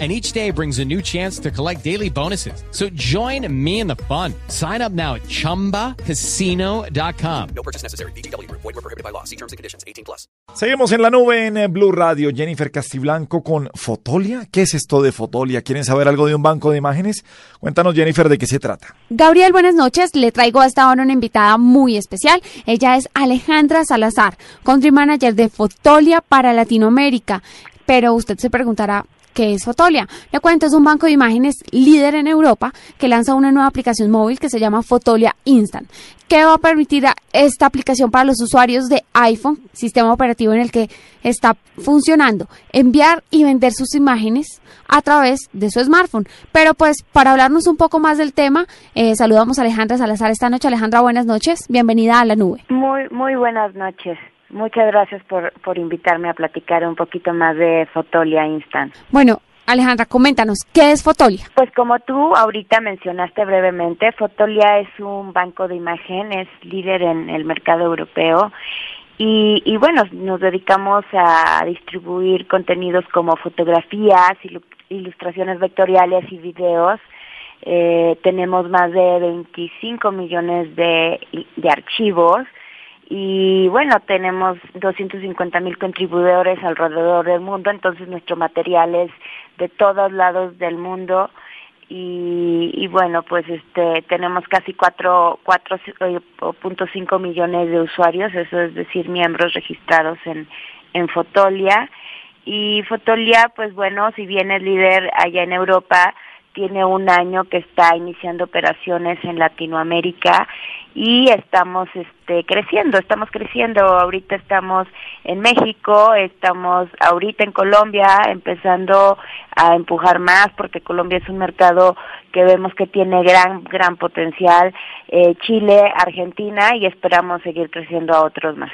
and each day brings a new chance to collect daily bonuses. So join me in the fun. Sign up now at ChumbaCasino.com. No purchase necessary. BGW. Void were prohibited by law. See terms and conditions. 18 plus. Seguimos en la nube en eh, Blue Radio. Jennifer Castiblanco con Fotolia. ¿Qué es esto de Fotolia? ¿Quieren saber algo de un banco de imágenes? Cuéntanos, Jennifer, de qué se trata. Gabriel, buenas noches. Le traigo hasta ahora una invitada muy especial. Ella es Alejandra Salazar, country manager de Fotolia para Latinoamérica. Pero usted se preguntará, ¿Qué es Fotolia? Le cuento, es un banco de imágenes líder en Europa que lanza una nueva aplicación móvil que se llama Fotolia Instant. ¿Qué va a permitir esta aplicación para los usuarios de iPhone, sistema operativo en el que está funcionando? Enviar y vender sus imágenes a través de su smartphone. Pero pues para hablarnos un poco más del tema, eh, saludamos a Alejandra Salazar esta noche. Alejandra, buenas noches. Bienvenida a la nube. Muy, muy buenas noches. Muchas gracias por, por invitarme a platicar un poquito más de Fotolia Instant. Bueno, Alejandra, coméntanos, ¿qué es Fotolia? Pues como tú ahorita mencionaste brevemente, Fotolia es un banco de imagen, es líder en el mercado europeo y, y bueno, nos dedicamos a distribuir contenidos como fotografías, ilustraciones vectoriales y videos. Eh, tenemos más de 25 millones de, de archivos y bueno, tenemos 250 mil contribuidores alrededor del mundo, entonces nuestro material es de todos lados del mundo y, y bueno, pues este tenemos casi 4.5 millones de usuarios, eso es decir, miembros registrados en, en Fotolia. Y Fotolia, pues bueno, si bien es líder allá en Europa, tiene un año que está iniciando operaciones en Latinoamérica y estamos este creciendo, estamos creciendo, ahorita estamos en México, estamos ahorita en Colombia empezando a empujar más porque Colombia es un mercado que vemos que tiene gran gran potencial, eh, Chile, Argentina y esperamos seguir creciendo a otros más.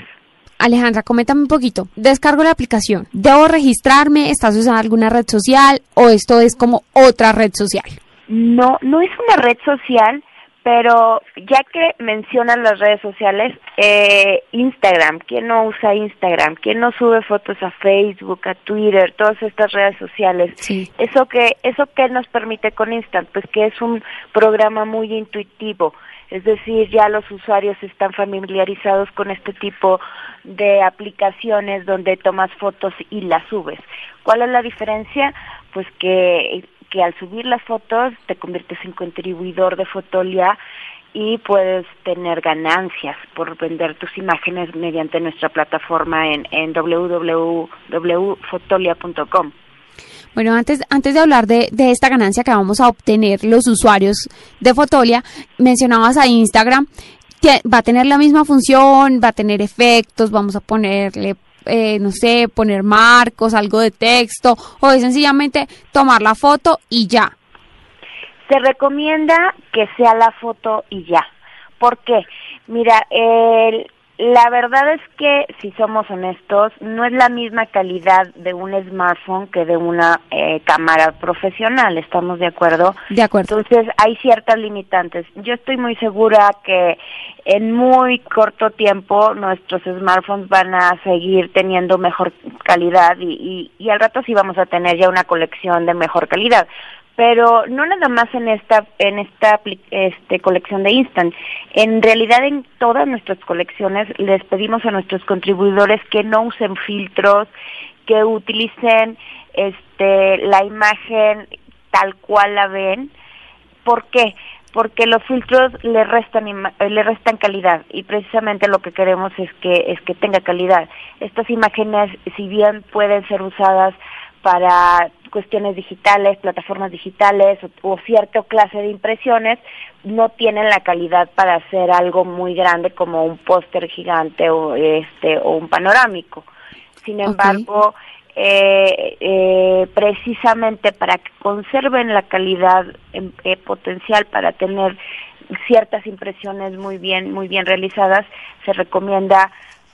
Alejandra, coméntame un poquito. Descargo la aplicación. ¿Debo registrarme? ¿Estás usando alguna red social? ¿O esto es como otra red social? No, no es una red social, pero ya que mencionan las redes sociales, eh, Instagram, ¿quién no usa Instagram? ¿Quién no sube fotos a Facebook, a Twitter, todas estas redes sociales? Sí. ¿Eso que eso qué nos permite con Instant? Pues que es un programa muy intuitivo es decir, ya los usuarios están familiarizados con este tipo de aplicaciones donde tomas fotos y las subes. ¿Cuál es la diferencia? Pues que, que al subir las fotos te conviertes en contribuidor de Fotolia y puedes tener ganancias por vender tus imágenes mediante nuestra plataforma en, en www.fotolia.com. Bueno, antes, antes de hablar de, de, esta ganancia que vamos a obtener los usuarios de Fotolia, mencionabas a Instagram, va a tener la misma función, va a tener efectos, vamos a ponerle, eh, no sé, poner marcos, algo de texto, o es sencillamente tomar la foto y ya. Se recomienda que sea la foto y ya. ¿Por qué? Mira, el, la verdad es que, si somos honestos, no es la misma calidad de un smartphone que de una eh, cámara profesional, ¿estamos de acuerdo? De acuerdo. Entonces, hay ciertas limitantes. Yo estoy muy segura que en muy corto tiempo nuestros smartphones van a seguir teniendo mejor calidad y, y, y al rato sí vamos a tener ya una colección de mejor calidad pero no nada más en esta en esta este, colección de Instant. En realidad en todas nuestras colecciones les pedimos a nuestros contribuidores que no usen filtros, que utilicen este la imagen tal cual la ven. ¿Por qué? Porque los filtros le restan le restan calidad y precisamente lo que queremos es que es que tenga calidad. Estas imágenes si bien pueden ser usadas para cuestiones digitales, plataformas digitales o, cierta clase de impresiones, no tienen la calidad para hacer algo muy grande como un póster gigante o este o un panorámico. Sin embargo, eh, eh, precisamente para que conserven la calidad eh, potencial para tener ciertas impresiones muy bien muy bien realizadas, se recomienda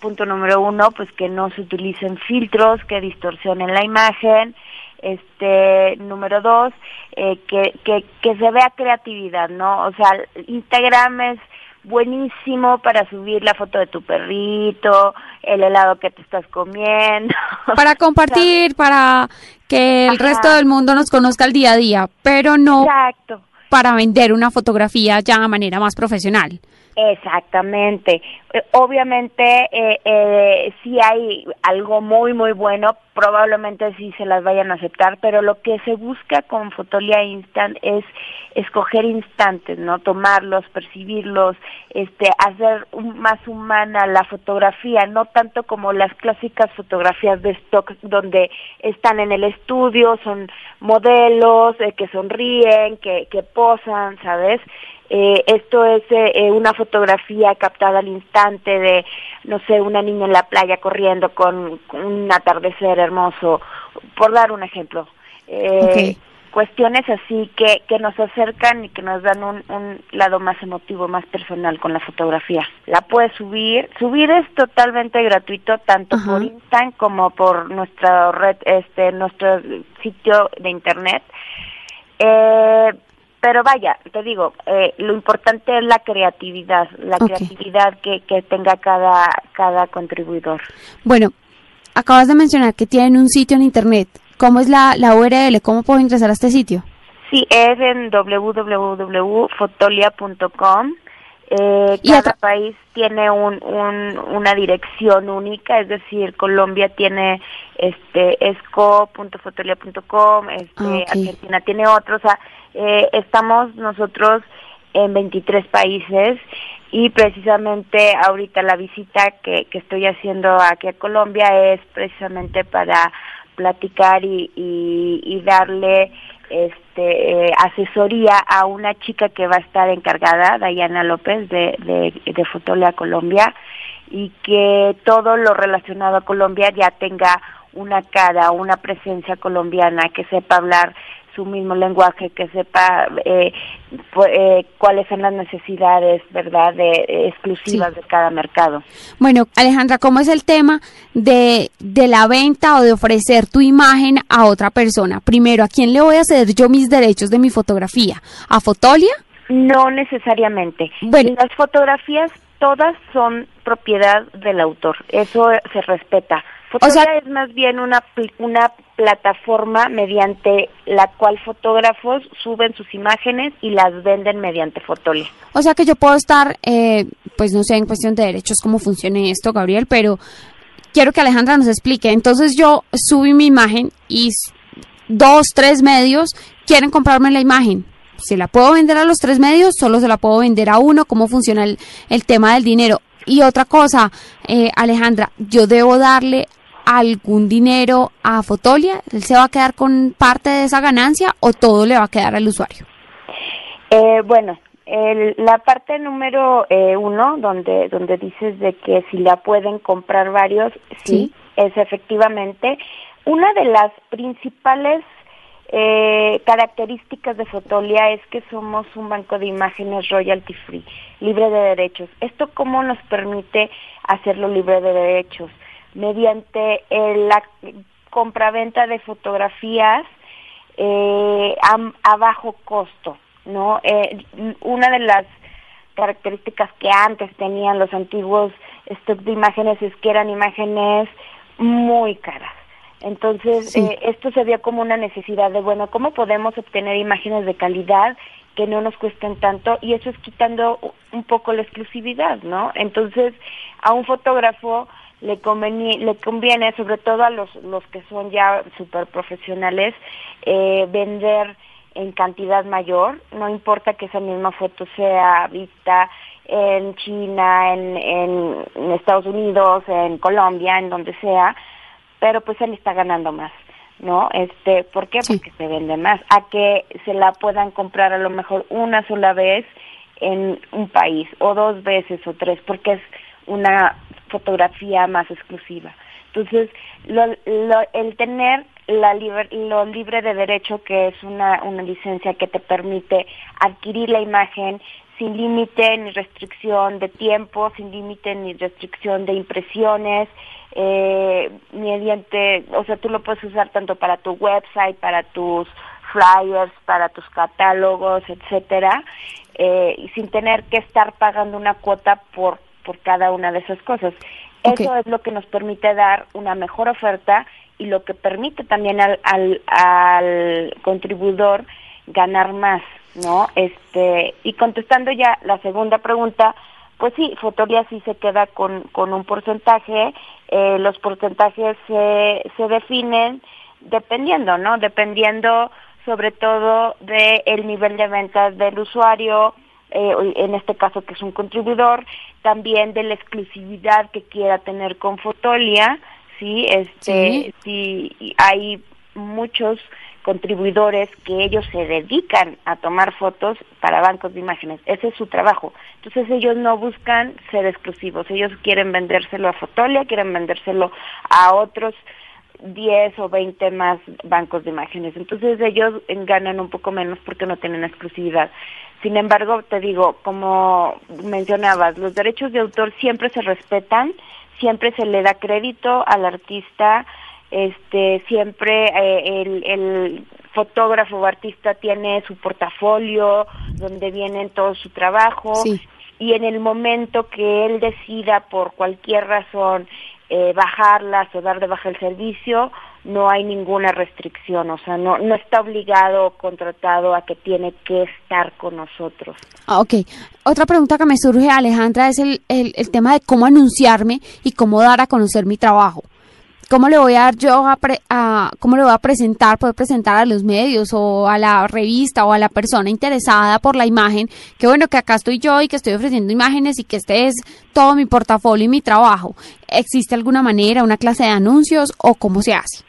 punto número uno, pues que no se utilicen filtros que distorsionen la imagen. Este, número dos, eh, que, que, que se vea creatividad, ¿no? O sea, Instagram es buenísimo para subir la foto de tu perrito, el helado que te estás comiendo. Para compartir, para que el resto del mundo nos conozca el día a día, pero no Exacto. para vender una fotografía ya de manera más profesional. Exactamente. Eh, Obviamente, eh, eh, si hay algo muy, muy bueno, probablemente sí se las vayan a aceptar, pero lo que se busca con Fotolia Instant es escoger instantes, ¿no? Tomarlos, percibirlos, este, hacer más humana la fotografía, no tanto como las clásicas fotografías de stock donde están en el estudio, son modelos eh, que sonríen, que, que posan, ¿sabes? Eh, esto es eh, eh, una fotografía captada al instante de, no sé, una niña en la playa corriendo con, con un atardecer hermoso, por dar un ejemplo. Eh, Cuestiones así que, que nos acercan y que nos dan un, un lado más emotivo, más personal con la fotografía. La puedes subir. Subir es totalmente gratuito, tanto por Instagram como por nuestra red, este, nuestro sitio de internet. Eh, pero vaya, te digo, eh, lo importante es la creatividad, la creatividad que, que tenga cada, cada contribuidor. Bueno, acabas de mencionar que tienen un sitio en internet. ¿Cómo es la, la URL? ¿Cómo puedo ingresar a este sitio? Sí, es en www.fotolia.com. Eh, cada otra- país tiene un, un, una dirección única, es decir, Colombia tiene este esco.fotolia.com, este, Ah. Argentina tiene otro, o sea, eh, estamos nosotros en 23 países y precisamente ahorita la visita que, que estoy haciendo aquí a Colombia es precisamente para platicar y, y, y darle este eh, asesoría a una chica que va a estar encargada, Dayana López de, de, Colombia y que todo lo relacionado a Colombia ya tenga una cara, una presencia colombiana, que sepa hablar su mismo lenguaje, que sepa eh, eh, cuáles son las necesidades, ¿verdad?, de, eh, exclusivas de cada mercado. Bueno, Alejandra, ¿cómo es el tema de, de la venta o de ofrecer tu imagen a otra persona? Primero, ¿a quién le voy a ceder yo mis derechos de mi fotografía? ¿A Fotolia? No necesariamente. Bueno. Las fotografías todas son propiedad del autor, eso se respeta. O sea- Fotolia es más bien una, una plataforma mediante la cual fotógrafos suben sus imágenes y las venden mediante Fotolia. O sea que yo puedo estar, eh, pues no sé, en cuestión de derechos cómo funcione esto, Gabriel, pero quiero que Alejandra nos explique. Entonces yo subí mi imagen y dos, tres medios quieren comprarme la imagen. ¿Se la puedo vender a los tres medios? ¿Solo se la puedo vender a uno? ¿Cómo funciona el, el tema del dinero? Y otra cosa, eh, Alejandra, ¿yo debo darle algún dinero a Fotolia? ¿Él se va a quedar con parte de esa ganancia o todo le va a quedar al usuario? Eh, bueno, el- la parte número eh, uno, donde, donde dices de que si la pueden comprar varios, sí, Sí. es efectivamente una de las principales eh, características de Fotolia es que somos un banco de imágenes royalty free, libre de derechos. ¿Esto cómo nos permite hacerlo libre de derechos? Mediante eh, la compraventa de fotografías eh, a, bajo costo, ¿no? Eh, una de las características que antes tenían los antiguos stock de imágenes es que eran imágenes muy caras. Entonces, Sí. eh, esto se vio como una necesidad de, bueno, ¿cómo podemos obtener imágenes de calidad que no nos cuesten tanto? Y eso es quitando un poco la exclusividad, ¿no? Entonces, a un fotógrafo le, conveni- le conviene, sobre todo a los, los que son ya super profesionales, eh, vender en cantidad mayor, no importa que esa misma foto sea vista en China, en, en, en Estados Unidos, en Colombia, en donde sea, pero pues él está ganando más, ¿no? Este, ¿por qué? Sí. Porque se vende más, a que se la puedan comprar a lo mejor una sola vez en un país, o dos veces o tres, porque es una fotografía más exclusiva. Entonces, lo, lo, el tener la liber, lo libre de derecho, que es una, una licencia que te permite adquirir la imagen sin límite ni restricción de tiempo, sin límite ni restricción de impresiones, eh, mediante, o sea, tú lo puedes usar tanto para tu website, para tus flyers, para tus catálogos, etcétera, eh, y sin tener que estar pagando una cuota por por cada una de esas cosas. Eso es lo que nos permite dar una mejor oferta y lo que permite también al, al, al contribuidor ganar más, ¿no? Este, y contestando ya la segunda pregunta, pues sí, Fotolia sí se queda con, con un porcentaje, eh, los porcentajes se, se definen dependiendo, ¿no? Dependiendo sobre todo del el nivel de ventas del usuario, eh, en este caso que es un contribuidor, también de la exclusividad que quiera tener con Fotolia, sí, este, sí, hay muchos contribuidores que ellos se dedican a tomar fotos para bancos de imágenes. Ese es su trabajo. Entonces ellos no buscan ser exclusivos. Ellos quieren vendérselo a Fotolia, quieren vendérselo a otros 10 o 20 más bancos de imágenes. Entonces ellos ganan un poco menos porque no tienen exclusividad. Sin embargo, te digo, como mencionabas, los derechos de autor siempre se respetan, siempre se le da crédito al artista, este, siempre eh, el, el fotógrafo o artista tiene su portafolio donde viene todo su trabajo y en el momento que él decida por cualquier razón eh, bajarlas o dar de baja el servicio, no hay ninguna restricción, o sea, no, no está obligado o contratado a que tiene que estar con nosotros. Ah, ok. Otra pregunta que me surge, Alejandra, es el, el, el tema de cómo anunciarme y cómo dar a conocer mi trabajo. ¿Cómo le voy a dar yo a, cómo le voy a presentar, poder presentar a los medios o a la revista o a la persona interesada por la imagen? Que bueno, que acá estoy yo y que estoy ofreciendo imágenes y que este es todo mi portafolio y mi trabajo. ¿Existe alguna manera, una clase de anuncios o cómo se hace?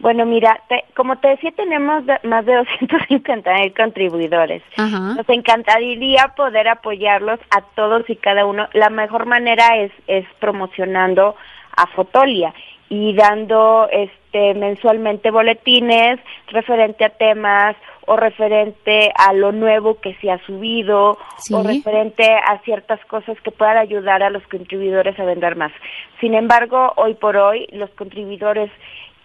Bueno, mira, como te decía, tenemos más de 250 mil contribuidores. Nos encantaría poder apoyarlos a todos y cada uno. La mejor manera es, es promocionando a Fotolia y dando este mensualmente boletines referente a temas o referente a lo nuevo que se ha subido o referente a ciertas cosas que puedan ayudar a los contribuidores a vender más. Sin embargo, hoy por hoy los contribuidores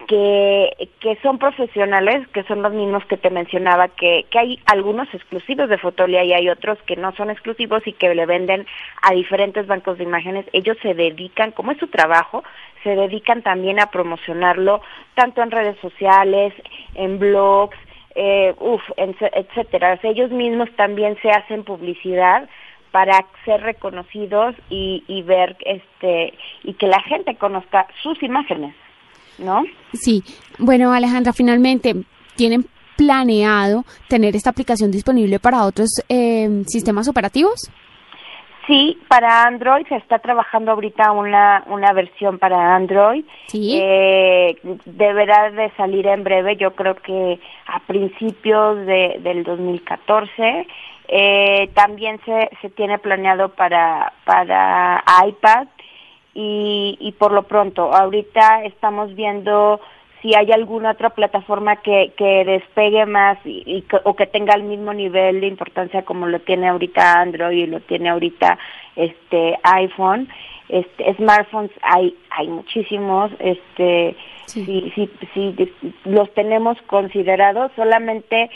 que, que son profesionales, que son los mismos que te mencionaba, que, que hay algunos exclusivos de Fotolia y hay otros que no son exclusivos y que le venden a diferentes bancos de imágenes. Ellos se dedican, como es su trabajo, se dedican también a promocionarlo tanto en redes sociales, en blogs, eh, uf, etcétera. ellos mismos también se hacen publicidad para ser reconocidos y, y ver este y que la gente conozca sus imágenes. ¿no? Sí. Bueno, Alejandra, finalmente, ¿tienen planeado tener esta aplicación disponible para otros eh, sistemas operativos? Sí, para Android se está trabajando ahorita una, una versión para Android. Sí. Eh, deberá de salir en breve, yo creo que a principios de, del 2014. Eh, también se, se tiene planeado para, para iPad y, y por lo pronto, ahorita estamos viendo si hay alguna otra plataforma que, que despegue más y, o que tenga el mismo nivel de importancia como lo tiene ahorita Android y lo tiene ahorita este iPhone este smartphones hay hay muchísimos este sí. sí, sí, los tenemos considerados solamente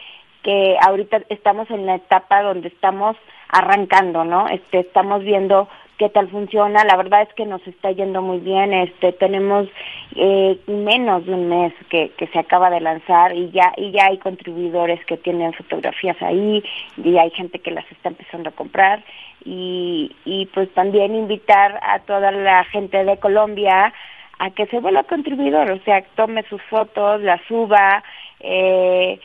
que ahorita estamos en la etapa donde estamos arrancando no este estamos viendo qué tal funciona. La verdad es que nos está yendo muy bien. Este, tenemos eh, menos de un mes que, que se acaba de lanzar y ya y ya hay contribuidores que tienen fotografías ahí y hay gente que las está empezando a comprar y, y pues también invitar a toda la gente de Colombia a que se vuelva contribuidor, o sea, tome sus fotos, las suba, eh,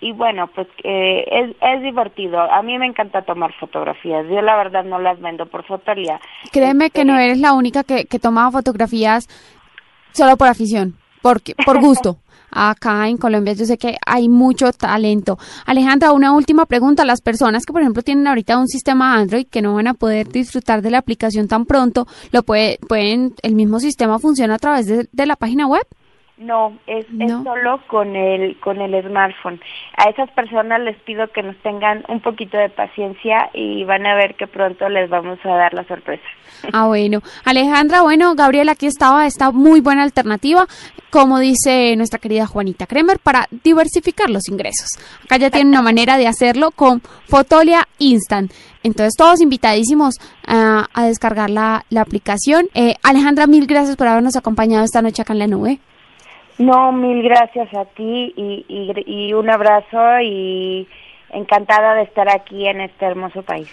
y bueno, pues eh, es, es divertido. A mí me encanta tomar fotografías. Yo la verdad no las vendo por fotografía. Créeme que no este, eres la única que, que toma fotografías solo por afición, porque, por gusto. Acá en Colombia yo sé que hay mucho talento. Alejandra, una última pregunta. Las personas que, por ejemplo, tienen ahorita un sistema Android que no van a poder disfrutar de la aplicación tan pronto, lo puede, pueden, el mismo sistema funciona a través de, de la página web. No, es, es solo con el con el smartphone. A esas personas les pido que nos tengan un poquito de paciencia y van a ver que pronto les vamos a dar la sorpresa. Ah, bueno. Alejandra, bueno, Gabriela, aquí estaba, está muy buena alternativa, como dice nuestra querida Juanita Kremer, para diversificar los ingresos. Acá ya tienen una manera de hacerlo con Fotolia Instant. Entonces, todos invitadísimos a, descargar la, aplicación. Eh, Alejandra, mil gracias por habernos acompañado esta noche acá en la nube. No, mil gracias a ti y, y, un abrazo y encantada de estar aquí en este hermoso país.